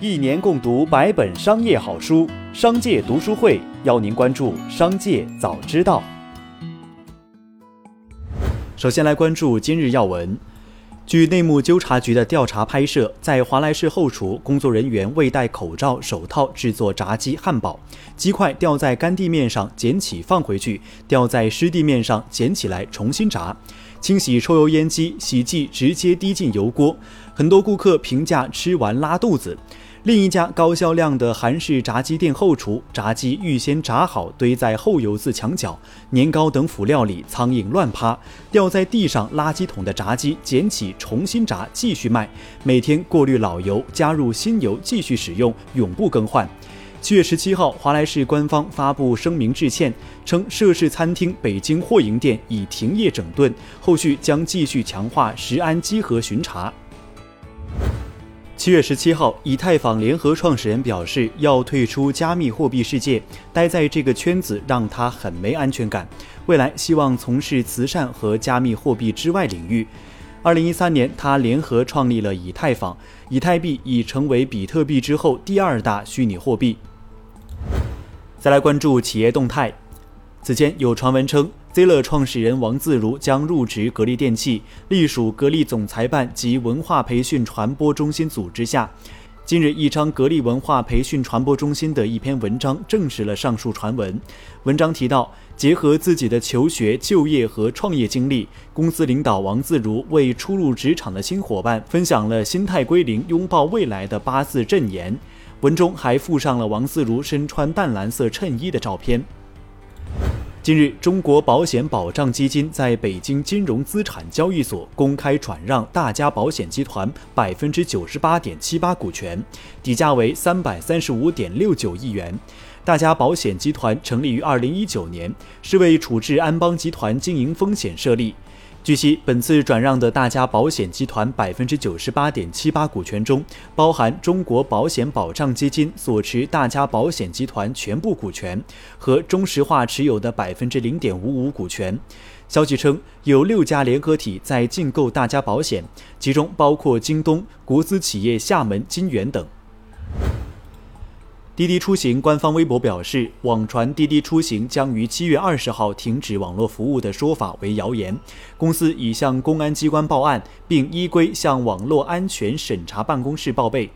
一年共读百本商业好书，商界读书会邀您关注商界早知道。首先来关注今日要闻。据内幕纠察局的调查拍摄，在华莱士后厨，工作人员未戴口罩、手套制作炸鸡汉堡，鸡块掉在干地面上捡起放回去，掉在湿地面上捡起来重新炸。清洗抽油烟机，洗剂直接滴进油锅，很多顾客评价吃完拉肚子。另一家高销量的韩式炸鸡店后厨，炸鸡预先炸好，堆在厚油渍墙角，年糕等辅料里苍蝇乱趴，掉在地上垃圾桶的炸鸡捡起重新炸，继续卖。每天过滤老油，加入新油继续使用，永不更换。七月十七号，华莱士官方发布声明致歉，称涉事餐厅北京货营店已停业整顿，后续将继续强化食安稽核巡查。七月十七号，以太坊联合创始人表示要退出加密货币世界，待在这个圈子让他很没安全感。未来希望从事慈善和加密货币之外领域。二零一三年，他联合创立了以太坊，以太币已成为比特币之后第二大虚拟货币。再来关注企业动态，此前有传闻称。Z 乐创始人王自如将入职格力电器，隶属格力总裁办及文化培训传播中心组织下。近日，一张格力文化培训传播中心的一篇文章证实了上述传闻。文章提到，结合自己的求学、就业和创业经历，公司领导王自如为初入职场的新伙伴分享了“心态归零，拥抱未来”的八字箴言。文中还附上了王自如身穿淡蓝色衬衣的照片。近日，中国保险保障基金在北京金融资产交易所公开转让大家保险集团百分之九十八点七八股权，底价为三百三十五点六九亿元。大家保险集团成立于二零一九年，是为处置安邦集团经营风险设立。据悉，本次转让的大家保险集团百分之九十八点七八股权中，包含中国保险保障基金所持大家保险集团全部股权和中石化持有的百分之零点五五股权。消息称，有六家联合体在竞购大家保险，其中包括京东、国资企业厦门金源等。滴滴出行官方微博表示，网传滴滴出行将于七月二十号停止网络服务的说法为谣言。公司已向公安机关报案，并依规向网络安全审查办公室报备。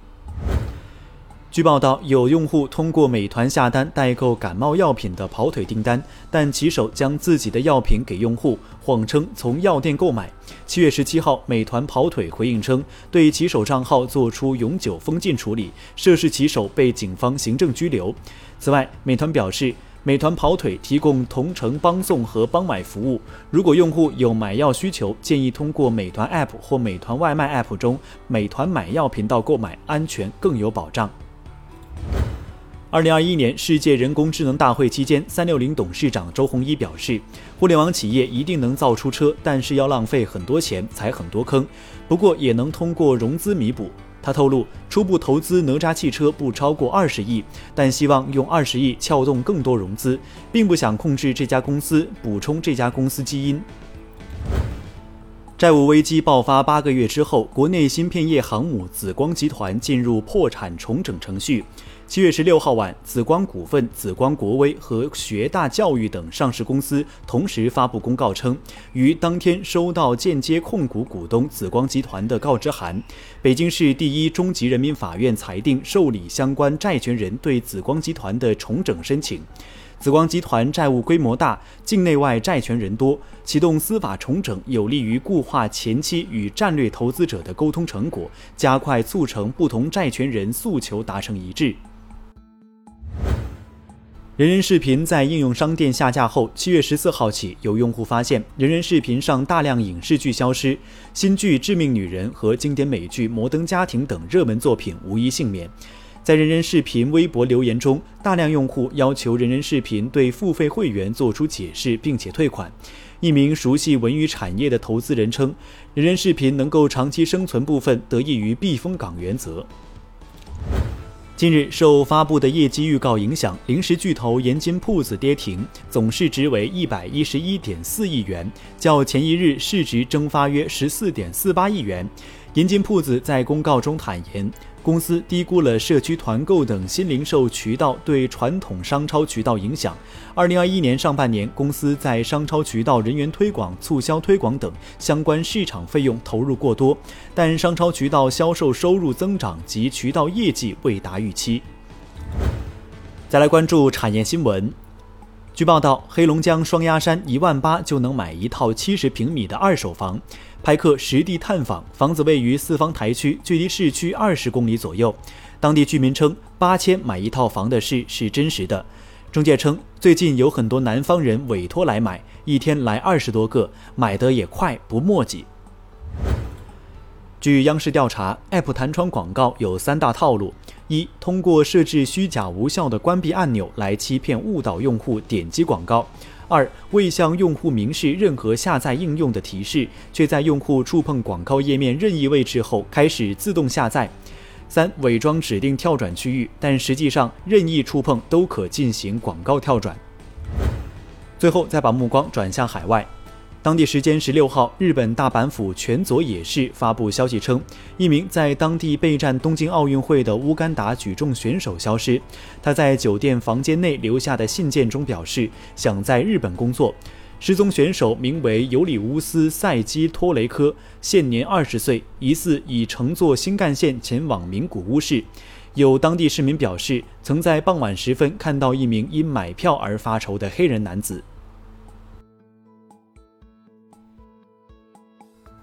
据报道，有用户通过美团下单代购感冒药品的跑腿订单，但骑手将自己的药品给用户，谎称从药店购买。七月十七号，美团跑腿回应称，对骑手账号作出永久封禁处理，涉事骑手被警方行政拘留。此外，美团表示，美团跑腿提供同城帮送和帮买服务，如果用户有买药需求，建议通过美团 App 或美团外卖 App 中美团买药频道购买，安全更有保障。二零二一年世界人工智能大会期间，三六零董事长周鸿祎表示，互联网企业一定能造出车，但是要浪费很多钱，踩很多坑。不过也能通过融资弥补。他透露，初步投资哪吒汽车不超过二十亿，但希望用二十亿撬动更多融资，并不想控制这家公司，补充这家公司基因。债务危机爆发八个月之后，国内芯片业航母紫光集团进入破产重整程序。七月十六号晚，紫光股份、紫光国威和学大教育等上市公司同时发布公告称，于当天收到间接控股股东紫光集团的告知函。北京市第一中级人民法院裁定受理相关债权人对紫光集团的重整申请。紫光集团债务规模大，境内外债权人多，启动司法重整有利于固化前期与战略投资者的沟通成果，加快促成不同债权人诉求达成一致。人人视频在应用商店下架后，七月十四号起，有用户发现人人视频上大量影视剧消失，新剧《致命女人》和经典美剧《摩登家庭》等热门作品无一幸免。在人人视频微博留言中，大量用户要求人人视频对付费会员做出解释，并且退款。一名熟悉文娱产业的投资人称，人人视频能够长期生存部分得益于避风港原则。近日，受发布的业绩预告影响，零食巨头盐津铺子跌停，总市值为一百一十一点四亿元，较前一日市值蒸发约十四点四八亿元。盐津铺子在公告中坦言。公司低估了社区团购等新零售渠道对传统商超渠道影响。二零二一年上半年，公司在商超渠道人员推广、促销推广等相关市场费用投入过多，但商超渠道销售收入增长及渠道业绩未达预期。再来关注产业新闻。据报道，黑龙江双鸭山一万八就能买一套七十平米的二手房。拍客实地探访，房子位于四方台区，距离市区二十公里左右。当地居民称，八千买一套房的事是真实的。中介称，最近有很多南方人委托来买，一天来二十多个，买得也快，不墨迹。据央视调查，App 弹窗广告有三大套路：一、通过设置虚假无效的关闭按钮来欺骗误导用户点击广告；二、未向用户明示任何下载应用的提示，却在用户触碰广告页面任意位置后开始自动下载；三、伪装指定跳转区域，但实际上任意触碰都可进行广告跳转。最后，再把目光转向海外。当地时间十六号，日本大阪府泉佐野市发布消息称，一名在当地备战东京奥运会的乌干达举重选手消失。他在酒店房间内留下的信件中表示，想在日本工作。失踪选手名为尤里乌斯·塞基托雷科，现年二十岁，疑似已乘坐新干线前往名古屋市。有当地市民表示，曾在傍晚时分看到一名因买票而发愁的黑人男子。